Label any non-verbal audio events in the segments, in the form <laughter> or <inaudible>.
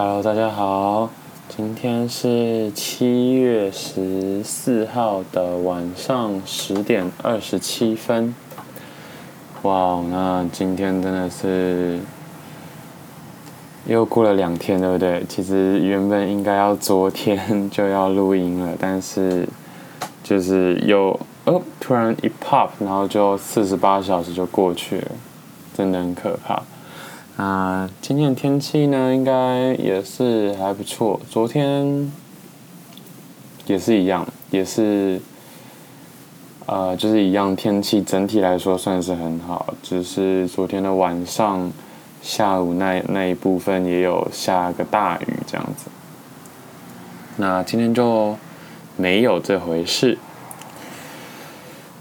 Hello，大家好，今天是七月十四号的晚上十点二十七分。哇，那今天真的是又过了两天，对不对？其实原本应该要昨天就要录音了，但是就是又哦，突然一 pop，然后就四十八小时就过去了，真的很可怕。啊，今天的天气呢，应该也是还不错。昨天也是一样，也是，呃，就是一样天气，整体来说算是很好。只是昨天的晚上、下午那那一部分也有下个大雨这样子。那今天就没有这回事。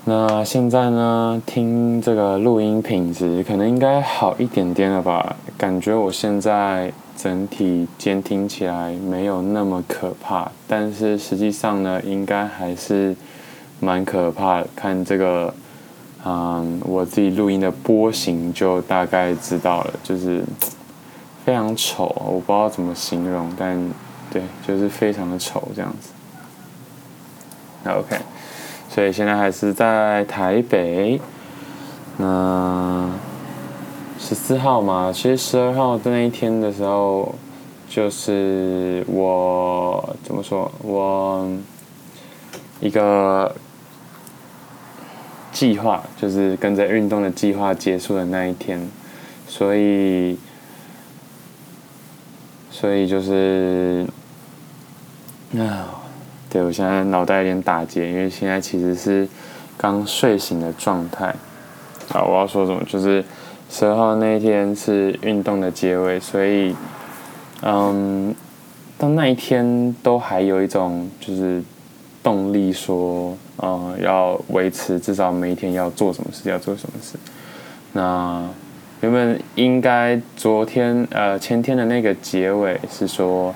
那现在呢，听这个录音品质可能应该好一点点了吧？感觉我现在整体监听起来没有那么可怕，但是实际上呢，应该还是蛮可怕的。看这个，嗯，我自己录音的波形就大概知道了，就是非常丑，我不知道怎么形容，但对，就是非常的丑这样子。那 OK。所以现在还是在台北。那十四号嘛，其实十二号的那一天的时候，就是我怎么说，我一个计划，就是跟着运动的计划结束的那一天。所以，所以就是啊。对，我现在脑袋有点打结，因为现在其实是刚睡醒的状态。好，我要说什么？就是十二号那一天是运动的结尾，所以，嗯，到那一天都还有一种就是动力，说，嗯，要维持至少每一天要做什么事，要做什么事。那原本应该昨天呃前天的那个结尾是说。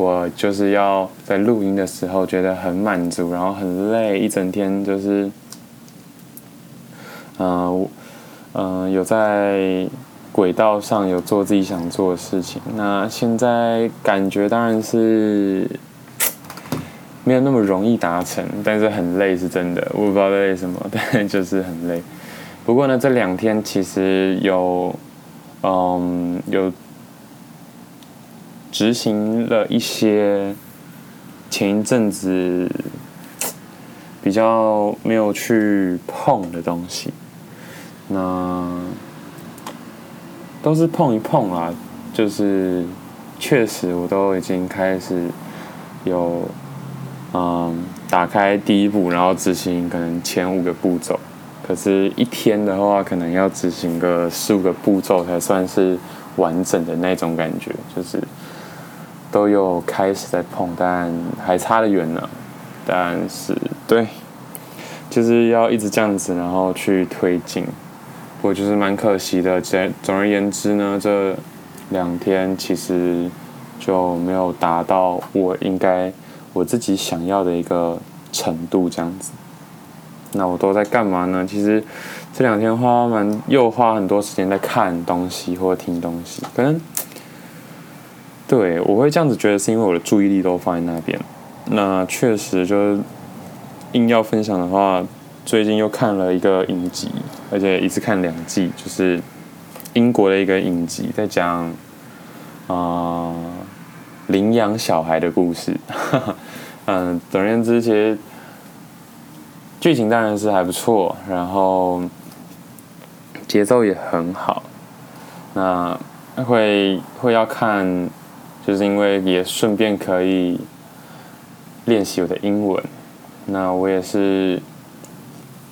我就是要在录音的时候觉得很满足，然后很累，一整天就是，嗯、嗯、有在轨道上有做自己想做的事情。那现在感觉当然是没有那么容易达成，但是很累是真的。我不知道累什么，但就是很累。不过呢，这两天其实有，嗯，有。执行了一些前一阵子比较没有去碰的东西，那都是碰一碰啦，就是确实我都已经开始有嗯打开第一步，然后执行可能前五个步骤，可是一天的话可能要执行个十五个步骤才算是完整的那种感觉，就是。都有开始在碰，但还差得远呢。但是，对，就是要一直这样子，然后去推进。不过就是蛮可惜的。总总而言之呢，这两天其实就没有达到我应该我自己想要的一个程度，这样子。那我都在干嘛呢？其实这两天花蛮又花很多时间在看东西或听东西，可能。对，我会这样子觉得，是因为我的注意力都放在那边。那确实，就是硬要分享的话，最近又看了一个影集，而且一次看两季，就是英国的一个影集，在讲啊领养小孩的故事。<laughs> 嗯，总而言之，其实剧情当然是还不错，然后节奏也很好。那会会要看。就是因为也顺便可以练习我的英文，那我也是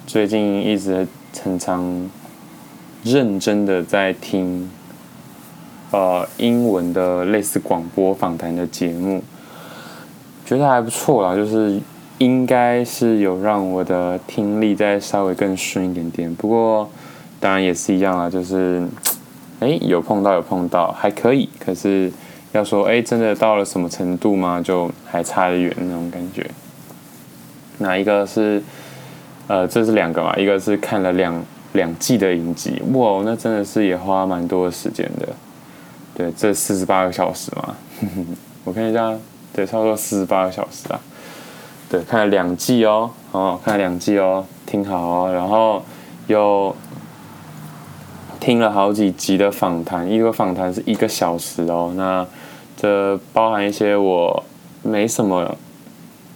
最近一直常常认真的在听呃英文的类似广播访谈的节目，觉得还不错啦，就是应该是有让我的听力再稍微更顺一点点。不过当然也是一样啦，就是诶有碰到有碰到还可以，可是。要说哎，真的到了什么程度吗？就还差得远那种感觉。哪一个是？呃，这是两个嘛？一个是看了两两季的影集，哇，那真的是也花蛮多的时间的。对，这四十八个小时嘛，<laughs> 我看一下，对，差不多四十八个小时啊。对，看了两季哦，哦，看了两季哦，听好哦，然后有听了好几集的访谈，一个访谈是一个小时哦，那这包含一些我没什么。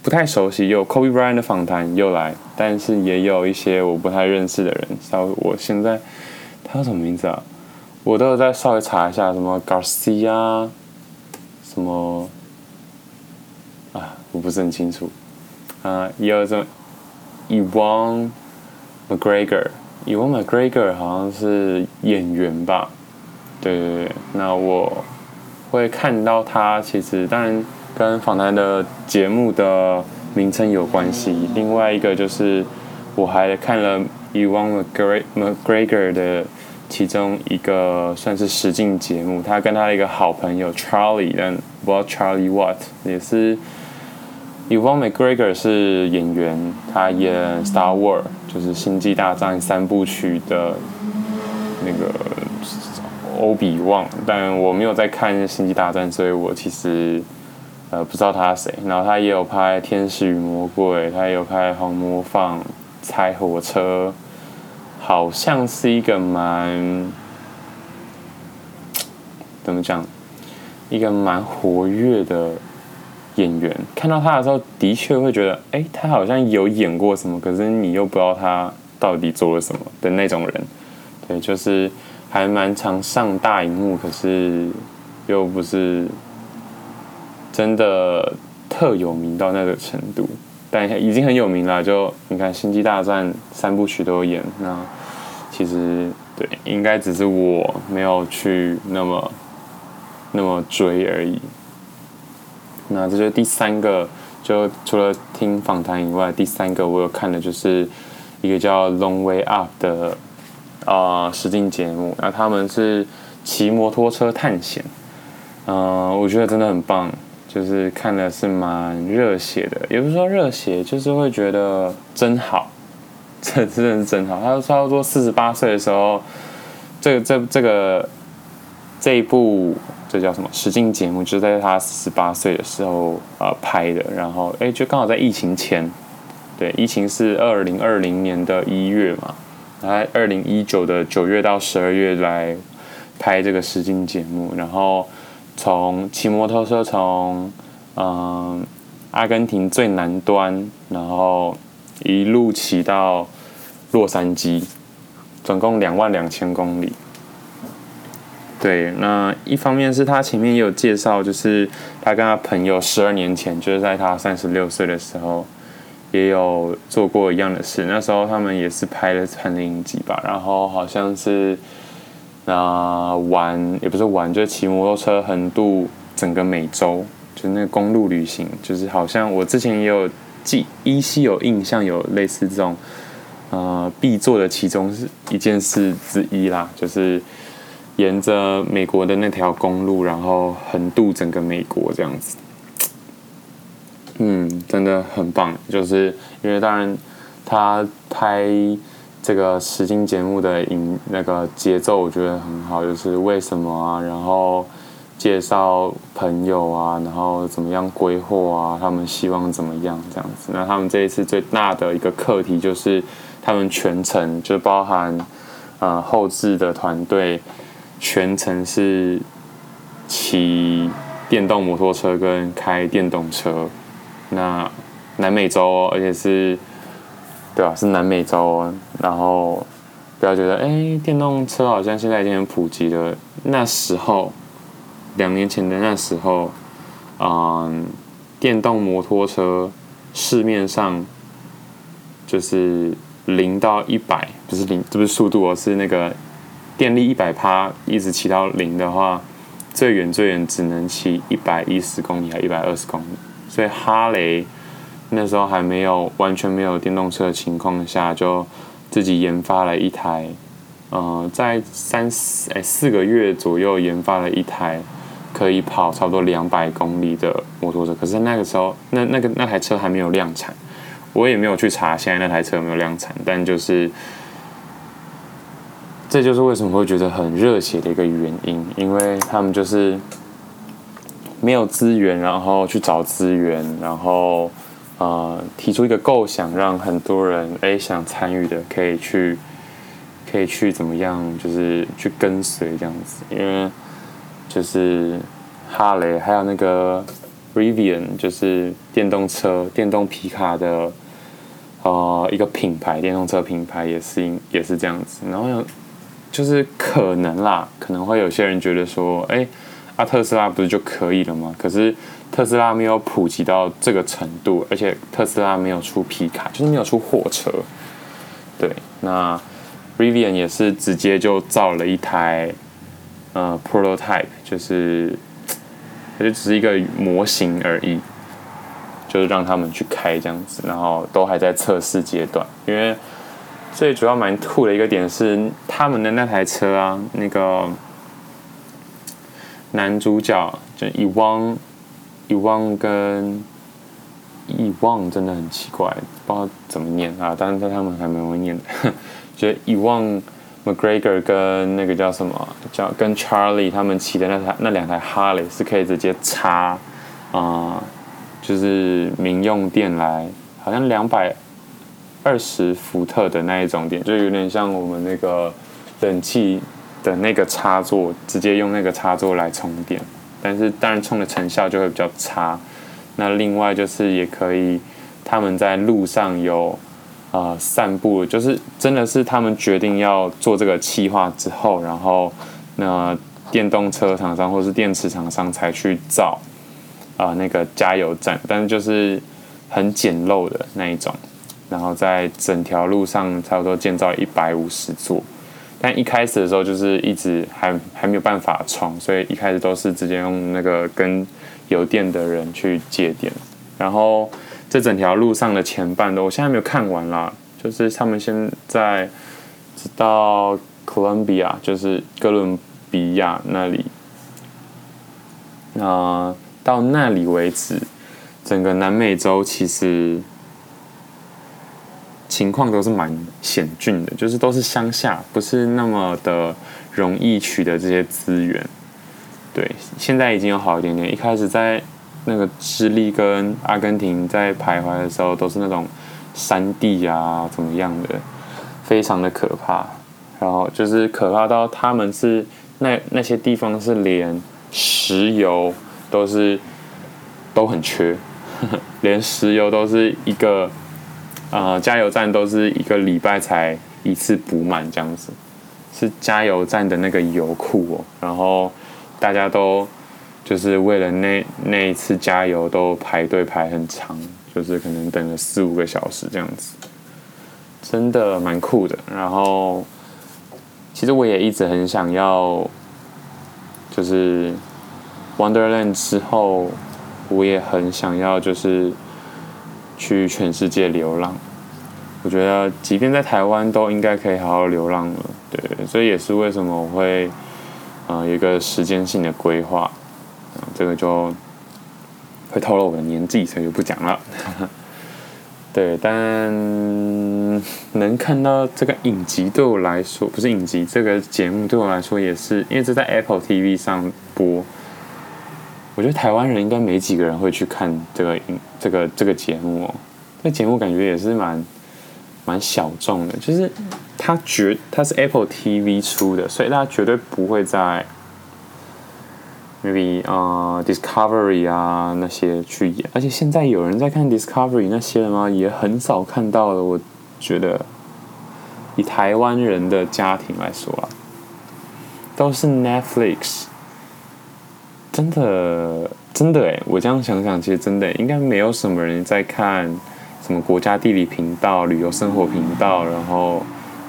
不太熟悉，有 Kobe Bryant 的访谈又来，但是也有一些我不太认识的人。稍微，我现在他叫什么名字啊？我都有在稍微查一下，什么 Garcia，什么啊，我不是很清楚啊。也有这 Ewan McGregor，Ewan McGregor 好像是演员吧？对对对，那我会看到他，其实当然。跟访谈的节目的名称有关系。另外一个就是，我还看了 Ewan McGregor 的其中一个算是实境节目。他跟他的一个好朋友 Charlie，但不知道 Charlie What，也是 Ewan McGregor 是演员，他演 Star Wars，就是星际大战三部曲的那个欧比旺。但我没有在看星际大战，所以我其实。呃，不知道他是谁，然后他也有拍《天使与魔鬼》，他也有拍《红魔坊》《猜火车》，好像是一个蛮怎么讲，一个蛮活跃的演员。看到他的时候，的确会觉得，哎，他好像有演过什么，可是你又不知道他到底做了什么的那种人。对，就是还蛮常上大荧幕，可是又不是。真的特有名到那个程度，但已经很有名了。就你看《星际大战》三部曲都有演，那其实对，应该只是我没有去那么那么追而已。那这就是第三个，就除了听访谈以外，第三个我有看的就是一个叫《Long Way Up》的啊实境节目。那他们是骑摩托车探险，嗯、我觉得真的很棒。就是看的是蛮热血的，也不是说热血，就是会觉得真好，<laughs> 这真的是真好。他差不多四十八岁的时候，这个这这个这一部这叫什么实境节目，就是在他四十八岁的时候、呃、拍的。然后哎，就刚好在疫情前，对，疫情是二零二零年的一月嘛，他二零一九的九月到十二月来拍这个实境节目，然后。从骑摩托车从嗯阿根廷最南端，然后一路骑到洛杉矶，总共两万两千公里。对，那一方面是他前面也有介绍，就是他跟他朋友十二年前，就是在他三十六岁的时候，也有做过一样的事。那时候他们也是拍了很多影集吧，然后好像是。那玩也不是玩，就骑摩托车横渡整个美洲，就那公路旅行，就是好像我之前也有记依稀有印象，有类似这种呃必做的其中是一件事之一啦，就是沿着美国的那条公路，然后横渡整个美国这样子。嗯，真的很棒，就是因为当然他拍。这个实境节目的影那个节奏我觉得很好，就是为什么啊，然后介绍朋友啊，然后怎么样规划啊，他们希望怎么样这样子。那他们这一次最大的一个课题就是，他们全程就包含呃后置的团队，全程是骑电动摩托车跟开电动车。那南美洲，而且是。对啊，是南美洲，然后不要觉得哎，电动车好像现在已经很普及了。那时候，两年前的那时候，嗯，电动摩托车市面上就是零到一百，不是零，这不是速度哦，是那个电力一百趴，一直骑到零的话，最远最远只能骑一百一十公里，还一百二十公里。所以哈雷。那时候还没有完全没有电动车的情况下，就自己研发了一台，呃，在三四哎四个月左右研发了一台可以跑差不多两百公里的摩托车。可是那个时候，那那个那台车还没有量产，我也没有去查现在那台车有没有量产。但就是，这就是为什么会觉得很热血的一个原因，因为他们就是没有资源，然后去找资源，然后呃提出一个构想，让很多人哎想参与的可以去可以去怎么样，就是去跟随这样子，因为就是哈雷还有那个 Rivian 就是电动车电动皮卡的呃一个品牌，电动车品牌也是也是这样子，然后就是可能啦，可能会有些人觉得说，哎。啊，特斯拉不是就可以了吗？可是特斯拉没有普及到这个程度，而且特斯拉没有出皮卡，就是没有出货车。对，那 Rivian 也是直接就造了一台呃 prototype，就是它就只是一个模型而已，就是让他们去开这样子，然后都还在测试阶段。因为最主要蛮酷的一个点是，他们的那台车啊，那个。男主角就伊旺，伊旺跟伊旺真的很奇怪，不知道怎么念啊，但是他们还蛮会念的。觉得伊旺 McGregor 跟那个叫什么叫跟 Charlie 他们骑的那台那两台哈雷是可以直接插啊、就是民用电来，好像两百二十伏特的那一种电，就有点像我们那个冷气。的那个插座，直接用那个插座来充电，但是当然充的成效就会比较差。那另外就是也可以，他们在路上有呃散步，就是真的是他们决定要做这个企划之后，然后那电动车厂商或是电池厂商才去造啊、呃、那个加油站，但是就是很简陋的那一种，然后在整条路上差不多建造一百五十座。但一开始的时候就是一直还还没有办法充，所以一开始都是直接用那个跟邮电的人去借电。然后这整条路上的前半段，我现在没有看完啦，就是他们现在直到哥伦比亚，就是哥伦比亚那里，那、到那里为止，整个南美洲其实。情况都是蛮险峻的，就是都是乡下，不是那么的容易取得这些资源。对，现在已经有好一点点。一开始在那个智利跟阿根廷在徘徊的时候，都是那种山地啊，怎么样的，非常的可怕。然后就是可怕到他们是那那些地方是连石油都是都很缺，呵呵，连石油都是一个。呃，加油站都是一个礼拜才一次补满这样子，是加油站的那个油库哦。然后大家都就是为了那那一次加油都排队排很长，就是可能等了四五个小时这样子，真的蛮酷的。然后其实我也一直很想要，就是 Wonderland 之后，我也很想要就是。去全世界流浪，我觉得即便在台湾都应该可以好好流浪了。对，所以也是为什么我会啊、呃、一个时间性的规划，这个就会透露我的年纪，所以就不讲了。<laughs> 对，但能看到这个影集对我来说，不是影集，这个节目对我来说也是，因为这在 Apple TV 上播。我觉得台湾人应该没几个人会去看这个这个这个节目哦。这节目感觉也是蛮蛮小众的，就是它绝它是 Apple TV 出的，所以大家绝对不会在 maybe 啊、Discovery 啊那些去演。而且现在有人在看 Discovery 那些了吗？也很少看到了。我觉得以台湾人的家庭来说啊，都是 Netflix。真的，真的哎！我这样想想，其实真的应该没有什么人在看什么国家地理频道、旅游生活频道，然后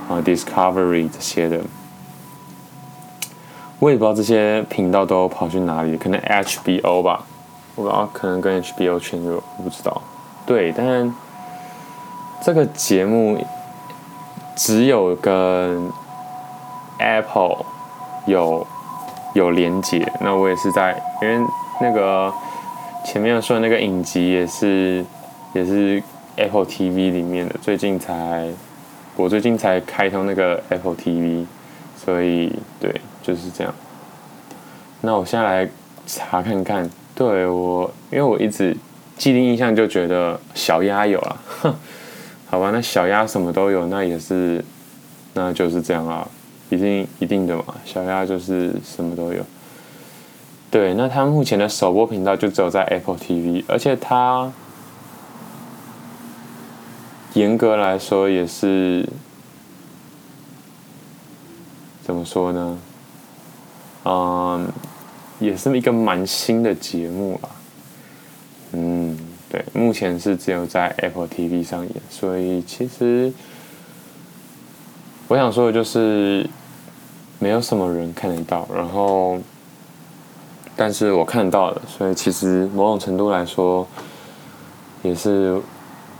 啊 Discovery 这些的。我也不知道这些频道都跑去哪里，可能 HBO 吧，我不知道，可能跟 HBO 签约，我不知道。对，但这个节目只有跟 Apple 有。有连接，那我也是在，因为那个前面说的那个影集也是也是 Apple TV 里面的，最近才我最近才开通那个 Apple TV，所以对就是这样。那我现在来查看看对我，因为我一直既定印象就觉得小鸭有了，哼，<laughs> 好吧，那小鸭什么都有，那也是，那就是这样啊，一定一定的嘛，小鸭就是什么都有。对，那它目前的首播频道就只有在 Apple TV，而且它严格来说也是怎么说呢？嗯，也是一个蛮新的节目啦。嗯，对，目前是只有在 Apple TV 上演，所以其实我想说的就是没有什么人看得到，然后。但是我看到了，所以其实某种程度来说，也是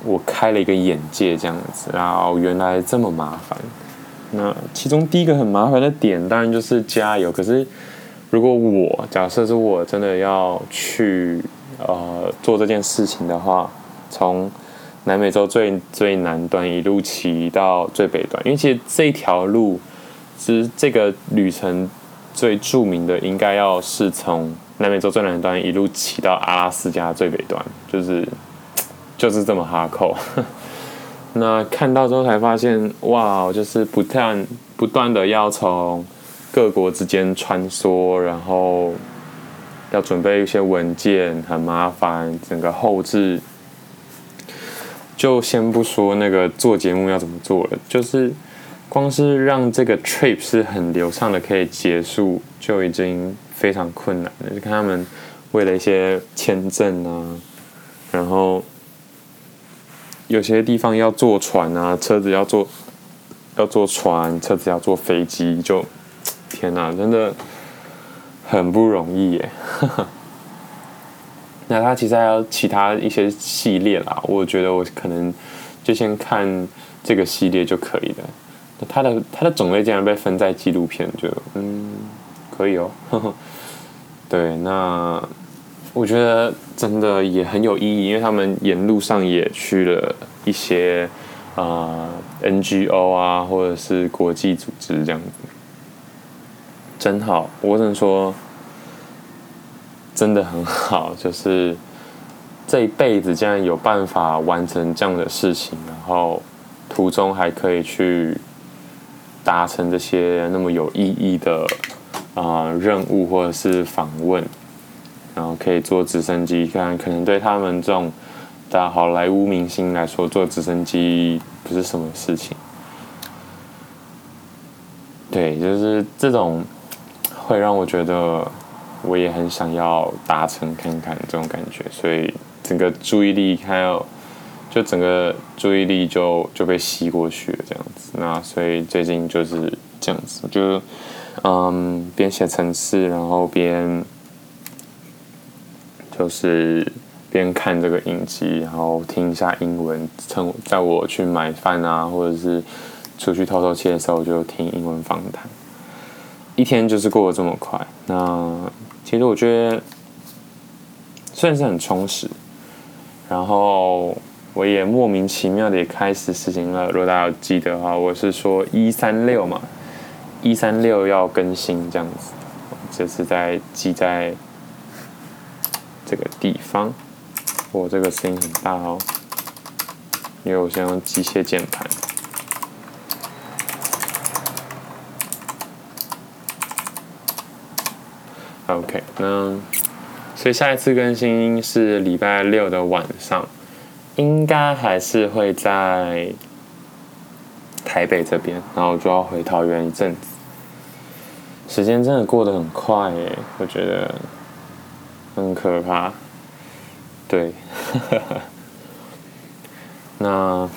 我开了一个眼界这样子。然后原来这么麻烦。那其中第一个很麻烦的点，当然就是加油。可是如果我假设是我真的要去呃做这件事情的话，从南美洲最最南端一路骑到最北端，因为其实这条路其实这个旅程。最著名的应该要是从南美洲最南端一路骑到阿拉斯加最北端，就是 <tsk> 就是这么哈扣。<laughs> 那看到之后才发现，哇，就是不断不断的要从各国之间穿梭，然后要准备一些文件，很麻烦。整个后置，就先不说那个做节目要怎么做了，就是。光是让这个 trip 是很流畅的可以结束，就已经非常困难了。就看他们为了一些签证啊，然后有些地方要坐船啊，车子要坐要坐船，车子要坐飞机，就天哪，真的很不容易耶。<laughs> 那他其实还有其他一些系列啦，我觉得我可能就先看这个系列就可以了。它的它的种类竟然被分在纪录片，就嗯可以哦，呵呵。对，那我觉得真的也很有意义，因为他们沿路上也去了一些啊、NGO 啊，或者是国际组织这样子，真好。我只能说，真的很好，就是这一辈子竟然有办法完成这样的事情，然后途中还可以去。达成这些那么有意义的啊、任务或者是访问，然后可以坐直升机，看可能对他们这种大好莱坞明星来说，坐直升机不是什么事情。对，就是这种会让我觉得我也很想要达成看看这种感觉，所以整个注意力还有。就整个注意力就就被吸过去了，这样子。那所以最近就是这样子，就嗯，边写程式，然后边就是边看这个影集，然后听一下英文。趁在我去买饭啊，或者是出去透透气的时候，就听英文访谈。一天就是过得这么快。那其实我觉得算是很充实，然后。我也莫名其妙的也开始实行了。如果大家记得的话，我是说一三六嘛，一三六要更新这样子。这是在记在这个地方。我这个声音很大哦，因为我先用机械键盘。OK，那所以下一次更新是礼拜六的晚上。应该还是会在台北这边，然后就要回桃园一阵子。时间真的过得很快耶，我觉得很可怕。对，<laughs> 那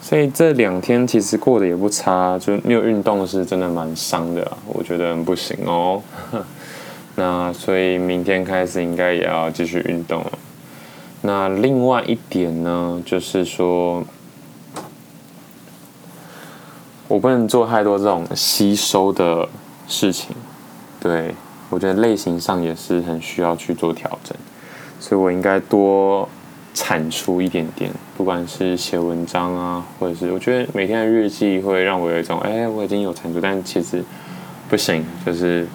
所以这两天其实过得也不差，就没有运动是真的蛮伤的，我觉得很不行哦。<laughs> 那所以明天开始应该也要继续运动了。那另外一点呢，就是说，我不能做太多这种吸收的事情，对，我觉得类型上也是很需要去做调整，所以我应该多产出一点点，不管是写文章啊，或者是我觉得每天的日记会让我有一种，哎，我已经有产出，但其实不行，就是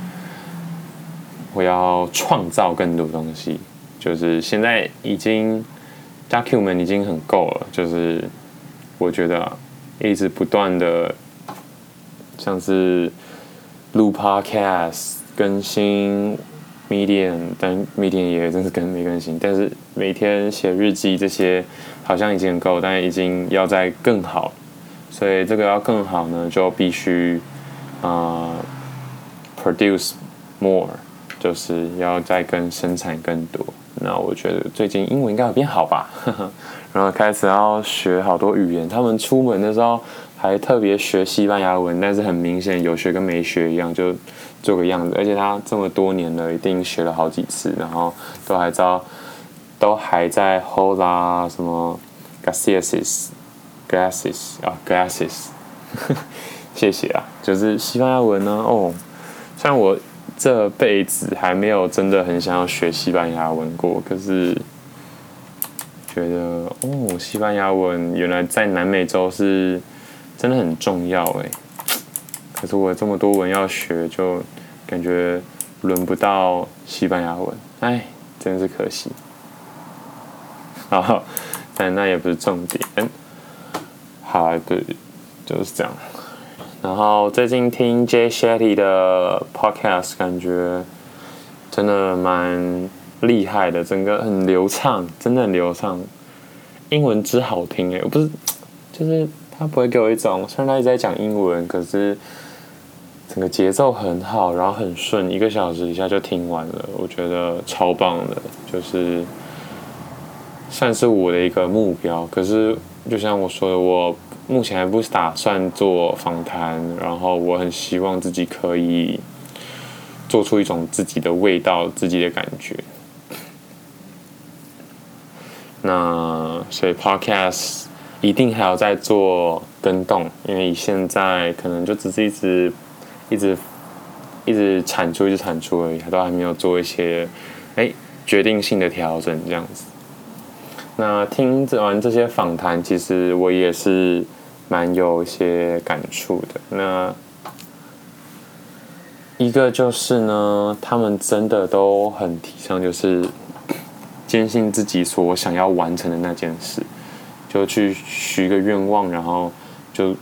我要创造更多东西。就是现在已经 document 已经很够了，就是我觉得一直不断的像是录 podcast 更新。Medium，但 Medium 也真是更没更新。但是每天写日记这些好像已经很够，但已经要在更好。所以这个要更好呢，就必须啊、produce more，就是要再更生产更多。那我觉得最近英文应该会变好吧，<laughs> 然后开始要学好多语言。他们出门的时候还特别学西班牙文，但是很明显有学跟没学一样，就。做个样子，而且他这么多年了，一定学了好几次，然后都还知道，都还在 Hola 什么 GACIASIS，GACIAS 啊 Gracias <laughs> 谢谢啊，就是西班牙文呢。哦，像我这辈子还没有真的很想要学西班牙文过，可是觉得哦，西班牙文原来在南美洲是真的很重要哎。可是我这么多文要学，就感觉轮不到西班牙文，哎，真是可惜。好，但那也不是重点。好，对，就是这样。然后最近听 Jay Shetty 的 Podcast，感觉真的蛮厉害的，整个很流畅，真的很流畅。英文之好听哎，我不是，就是他不会给我一种，虽然他一直在讲英文，可是。整个节奏很好，然后很顺，一个小时一下就听完了，我觉得超棒的，就是算是我的一个目标。可是就像我说的，我目前还不打算做访谈，然后我很希望自己可以做出一种自己的味道、自己的感觉。那所以 Podcast 一定还要再做更动，因为现在可能就只是一直。一直一直产出，一直产出而已，还都还没有做一些哎决定性的调整这样子。那听完这些访谈，其实我也是蛮有一些感触的。那一个就是呢，他们真的都很提倡，就是坚信自己所想要完成的那件事，就去许个愿望，然后就。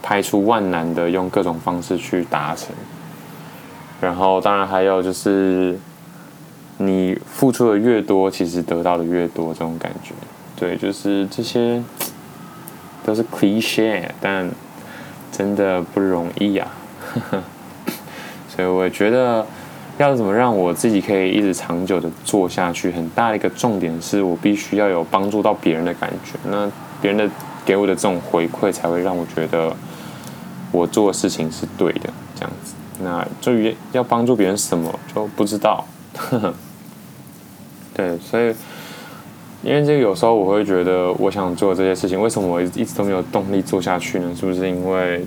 排除万难的用各种方式去达成，然后当然还有就是，你付出的越多，其实得到的越多，这种感觉。对，就是这些都是 cliche，但真的不容易呀。<laughs> 所以我觉得，要怎么让我自己可以一直长久的做下去，很大一个重点是我必须要有帮助到别人的感觉。那别人的给我的这种回馈，才会让我觉得。我做的事情是对的，这样子。那至于要帮助别人什么，就不知道。对，所以因为这个有时候我会觉得，我想做这些事情，为什么我一直都没有动力做下去呢？是不是因为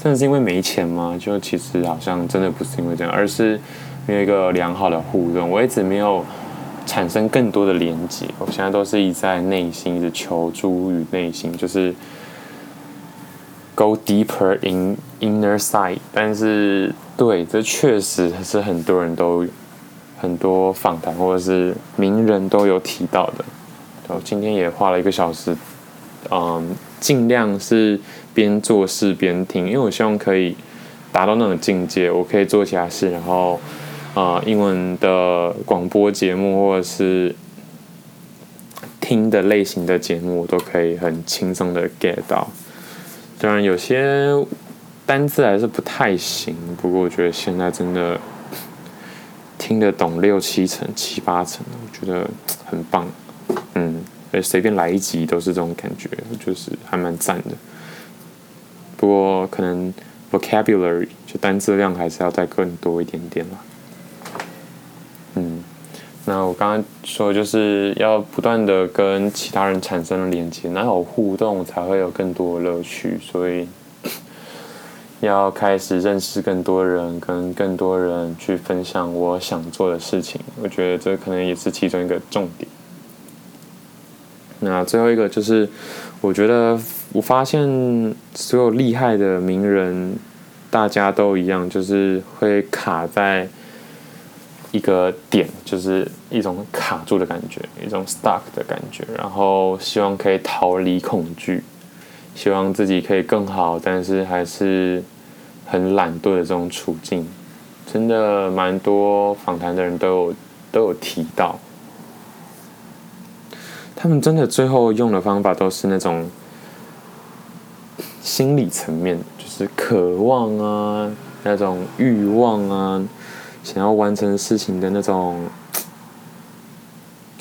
真的是因为没钱吗？就其实好像真的不是因为这样，而是没有一个良好的互动。我一直没有产生更多的连接，我现在都是一直在内心一直求助于内心，就是。Go deeper in inner side，但是对，这确实是很多人都很多访谈或者是名人都有提到的。然后今天也花了一个小时，嗯，尽量是边做事边听，因为我希望可以达到那种境界，我可以做其他事，然后啊、呃，英文的广播节目或者是听的类型的节目，我都可以很轻松的 get 到。当然有些单字还是不太行，不过我觉得现在真的听得懂六七成、七八成，我觉得很棒。嗯，随便来一集都是这种感觉，就是还蛮赞的。不过可能 vocabulary 就单字量还是要再更多一点点啦。嗯。那我刚刚说，就是要不断的跟其他人产生连接，然后互动才会有更多的乐趣。所以要开始认识更多人，跟更多人去分享我想做的事情。我觉得这可能也是其中一个重点。那最后一个就是，我觉得我发现所有厉害的名人。大家都一样，就是会卡在一个点，就是一种卡住的感觉，一种 stuck 的感觉，然后希望可以逃离恐惧，希望自己可以更好，但是还是很懒惰的这种处境，真的蛮多访谈的人都有都有提到。他们真的最后用的方法都是那种心理层面，就是渴望啊，那种欲望啊，想要完成事情的那种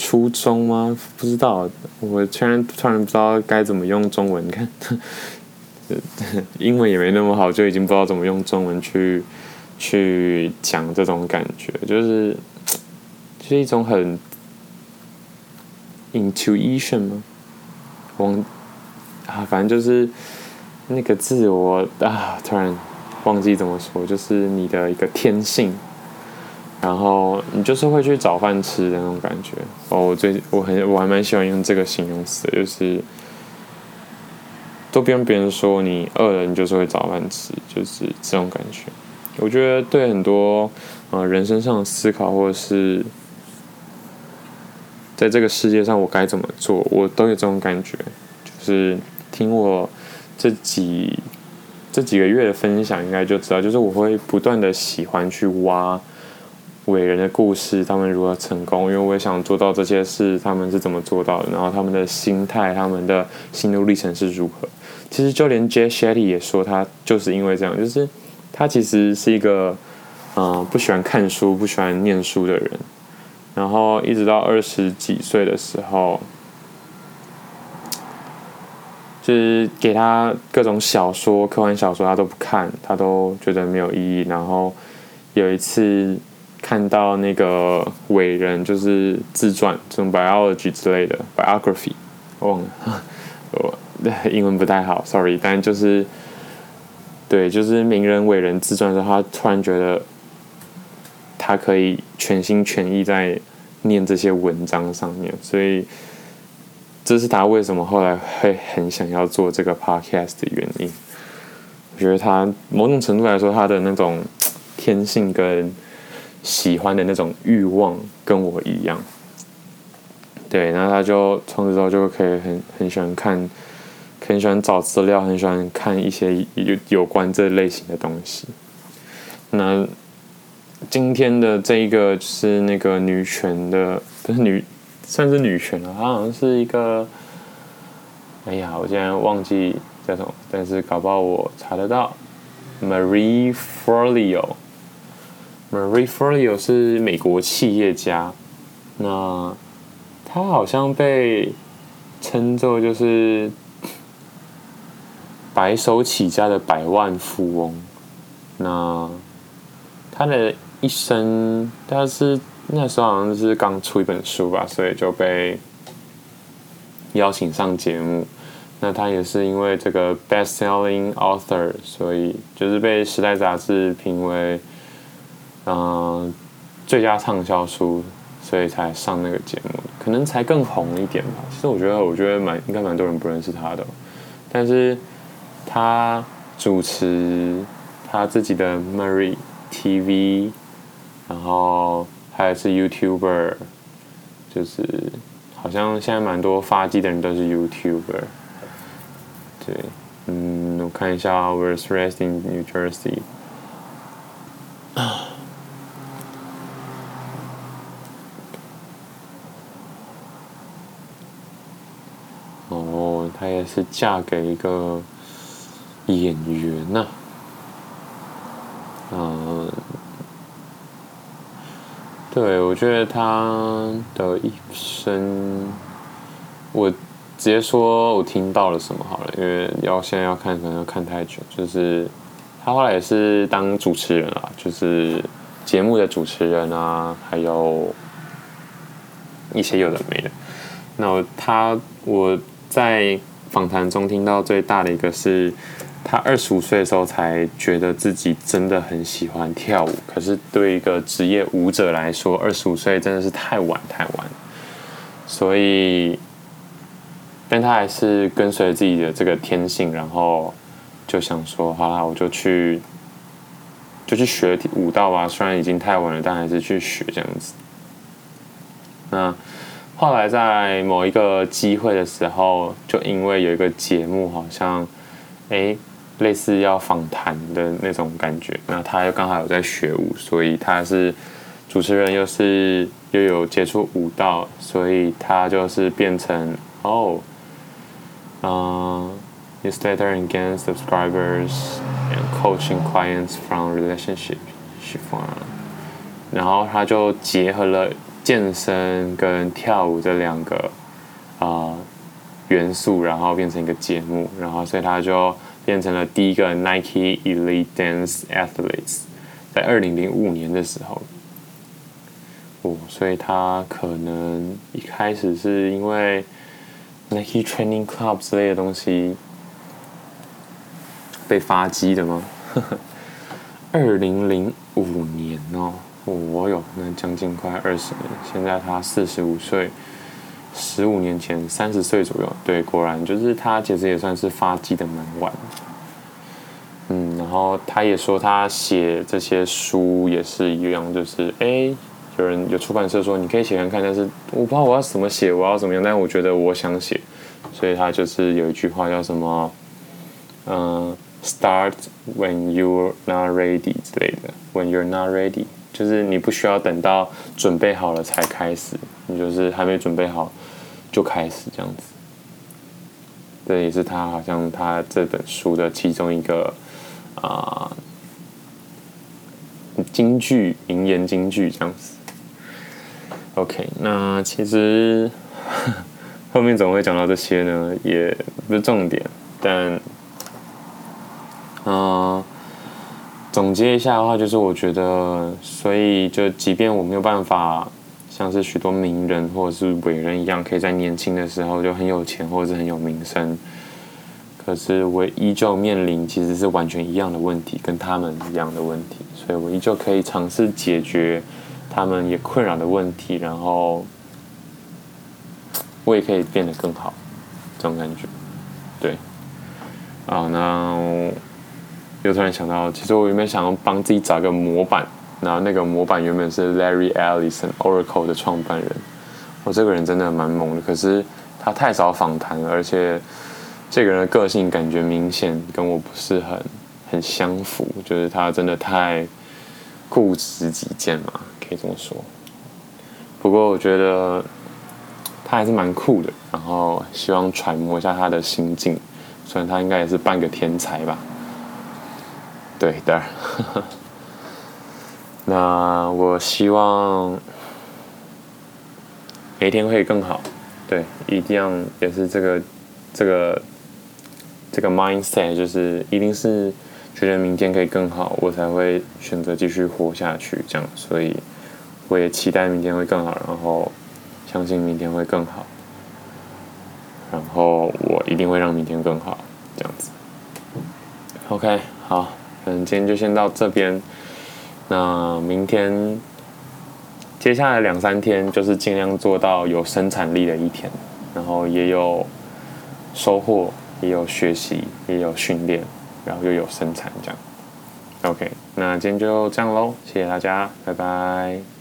初衷吗？不知道，我突然突然不知道该怎么用中文看，<laughs> 英文也没那么好，就已经不知道怎么用中文去去讲这种感觉，就是就是一种很。Intuition 吗？忘啊，反正就是那个字，我啊突然忘记怎么说，就是你的一个天性，然后你就是会去找饭吃的那种感觉。哦，我最我很我还蛮喜欢用这个形容词，就是都不用别人说你饿了，你就是会找饭吃，就是这种感觉。我觉得对很多呃人生上的思考或者是。在这个世界上，我该怎么做？我都有这种感觉。就是听我这几这几个月的分享，应该就知道，就是我会不断的喜欢去挖伟人的故事，他们如何成功，因为我也想做到这些事，他们是怎么做到的，然后他们的心态、他们的心路历程是如何。其实就连 Jay Shetty 也说，他就是因为这样，就是他其实是一个嗯、不喜欢看书、不喜欢念书的人。然后一直到二十几岁的时候，就是给他各种小说、科幻小说，他都不看，他都觉得没有意义。然后有一次看到那个伟人，就是自传，这种 biology 之类的 biography，忘了，我英文不太好，sorry。但就是对，就是名人伟人自传的时候，他突然觉得。他可以全心全意在念这些文章上面，所以这是他为什么后来会很想要做这个 podcast 的原因。我觉得他某种程度来说，他的那种天性跟喜欢的那种欲望跟我一样。对，然后他就从此之后就可以很很喜欢看，很喜欢找资料，很喜欢看一些有有关这类型的东西。那。今天的这一个就是那个女权的，不是女，算是女权了。她好像是一个，哎呀，我竟然忘记叫什么，但是搞不好我查得到。，Marie Forleo Forleo，Marie Forleo 是美国企业家，那他好像被称作就是白手起家的百万富翁。那他的。一生，但是那时候好像是刚出一本书吧，所以就被邀请上节目。那他也是因为这个 best-selling author，所以就是被《时代》杂志评为、呃、最佳畅销书，所以才上那个节目，可能才更红一点吧。其实我觉得，我觉得蛮应该蛮多人不认识他的，但是他主持他自己的 mari TV。然后还是 YouTuber，就是好像现在蛮多发迹的人都是 YouTuber。对，嗯，我看一下，Was raised in New Jersey。哦，她是嫁给一个演员呐、嗯。对，我觉得他的一生，我直接说我听到了什么好了，因为要现在要看可能要看太久。就是他后来也是当主持人啊，就是节目的主持人啊，还有一些有的没的。那我他我在访谈中听到最大的一个是。他二十五岁的时候才觉得自己真的很喜欢跳舞，可是对一个职业舞者来说，二十五岁真的是太晚太晚。所以，但他还是跟随自己的这个天性，然后就想说：好啦，我就去就去学舞蹈吧。虽然已经太晚了，但还是去学这样子。那后来在某一个机会的时候，就因为有一个节目，好像哎、欸，类似要访谈的那种感觉。那他又刚好有在学舞，所以他是主持人，又是又有接触舞蹈，所以他就是变成哦，嗯，newsletter and gain subscribers and coaching clients from relationship shift 然后他就结合了。健身跟跳舞这两个啊、元素，然后变成一个节目，然后所以他就变成了第一个 Nike Elite Dance Athletes，在二零零五年的时候，哦，所以他可能一开始是因为 Nike Training Club 之类的东西被发迹的吗？<laughs> 二零零五年哦。我有那将近快二十年，现在他四十五岁，十五年前三十岁左右，对，果然就是他其实也算是发迹的蛮晚。嗯，然后他也说他写这些书也是一样，就是哎，有人有出版社说你可以写看看，但是我不知道我要怎么写，我要怎么样，但我觉得我想写，所以他就是有一句话叫什么，嗯，Start when you're not ready 之类的，When you're not ready。就是你不需要等到准备好了才开始，你就是还没准备好就开始这样子。这也是他好像他这本书的其中一个啊金句名言金句这样子。OK，那其实 <laughs> 后面怎么会讲到这些呢？也不是重点，但啊。呃总结一下的话，就是我觉得，所以就即便我没有办法像是许多名人或者是伟人一样，可以在年轻的时候就很有钱或者是很有名声，可是我依旧面临其实是完全一样的问题，跟他们一样的问题，所以我依旧可以尝试解决他们也困扰的问题，然后我也可以变得更好，这种感觉，对，啊，那。又突然想到，其实我原本想要帮自己找个模板，然后那个模板原本是 Larry Ellison Oracle 的创办人。我这个人真的蛮猛的，可是他太少访谈了，而且这个人的个性感觉明显跟我不是很很相符，就是他真的太固执己见嘛，可以这么说。不过我觉得他还是蛮酷的，然后希望揣摩一下他的心境，虽然他应该也是半个天才吧。对的，<laughs> 那我希望每天会更好。对，一定要也是这个这个这个 mindset，就是一定是觉得明天可以更好，我才会选择继续活下去。这样，所以我也期待明天会更好，然后相信明天会更好，然后我一定会让明天更好。这样子，OK，好。嗯，今天就先到这边。那明天，接下来两三天就是尽量做到有生产力的一天，然后也有收获，也有学习，也有训练，然后又有生产这样。OK，那今天就这样喽，谢谢大家，拜拜。